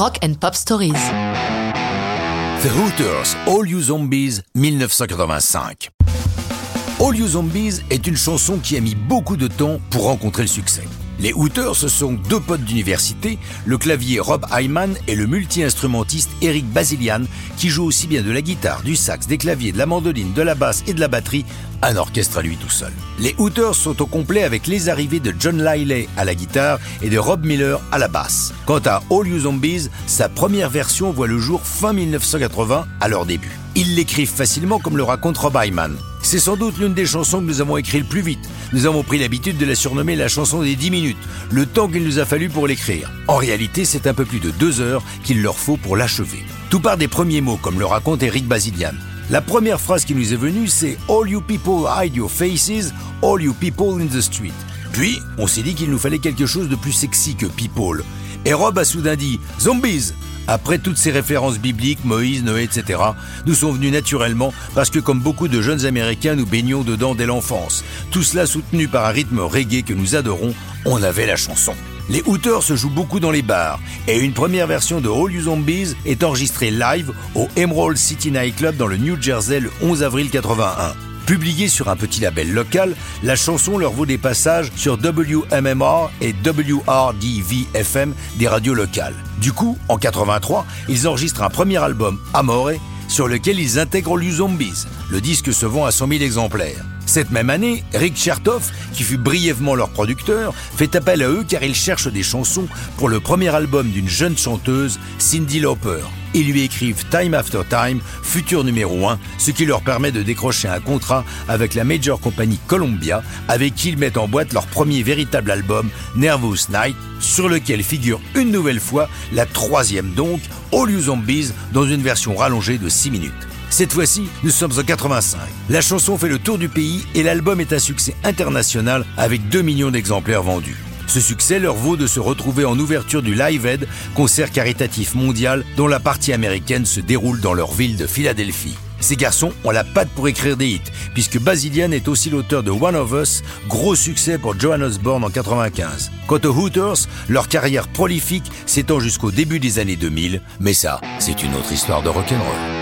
Rock and Pop Stories. The Hooters, All You Zombies, 1985. All You Zombies est une chanson qui a mis beaucoup de temps pour rencontrer le succès. Les Hooters, ce sont deux potes d'université, le clavier Rob Hyman et le multi-instrumentiste Eric Basilian, qui joue aussi bien de la guitare, du sax, des claviers, de la mandoline, de la basse et de la batterie, un orchestre à lui tout seul. Les Hooters sont au complet avec les arrivées de John Liley à la guitare et de Rob Miller à la basse. Quant à All You Zombies, sa première version voit le jour fin 1980 à leur début. Ils l'écrivent facilement comme le raconte Rob Hyman. C'est sans doute l'une des chansons que nous avons écrites le plus vite. Nous avons pris l'habitude de la surnommer la chanson des 10 minutes, le temps qu'il nous a fallu pour l'écrire. En réalité, c'est un peu plus de deux heures qu'il leur faut pour l'achever. Tout part des premiers mots, comme le raconte Eric Basilian. La première phrase qui nous est venue, c'est All you people hide your faces, all you people in the street. Puis, on s'est dit qu'il nous fallait quelque chose de plus sexy que people. Et Rob a soudain dit Zombies après toutes ces références bibliques, Moïse, Noé, etc., nous sont venus naturellement parce que comme beaucoup de jeunes Américains, nous baignons dedans dès l'enfance. Tout cela soutenu par un rythme reggae que nous adorons, on avait la chanson. Les Hooters se jouent beaucoup dans les bars et une première version de All You Zombies est enregistrée live au Emerald City Night Club dans le New Jersey le 11 avril 81. Publiée sur un petit label local, la chanson leur vaut des passages sur WMMR et WRDV-FM des radios locales. Du coup, en 83, ils enregistrent un premier album, Amore, sur lequel ils intègrent All Zombies. Le disque se vend à 100 000 exemplaires. Cette même année, Rick Chertoff, qui fut brièvement leur producteur, fait appel à eux car ils cherchent des chansons pour le premier album d'une jeune chanteuse, Cindy Lauper. Ils lui écrivent Time After Time, futur numéro 1, ce qui leur permet de décrocher un contrat avec la major compagnie Columbia, avec qui ils mettent en boîte leur premier véritable album, Nervous Night, sur lequel figure une nouvelle fois la troisième donc, All You Zombies, dans une version rallongée de 6 minutes. Cette fois-ci, nous sommes en 85. La chanson fait le tour du pays et l'album est un succès international avec 2 millions d'exemplaires vendus. Ce succès leur vaut de se retrouver en ouverture du Live Aid, concert caritatif mondial dont la partie américaine se déroule dans leur ville de Philadelphie. Ces garçons ont la patte pour écrire des hits, puisque Basilian est aussi l'auteur de One of Us, gros succès pour Joan Osborne en 95. Quant aux Hooters, leur carrière prolifique s'étend jusqu'au début des années 2000, mais ça, c'est une autre histoire de rock'n'roll.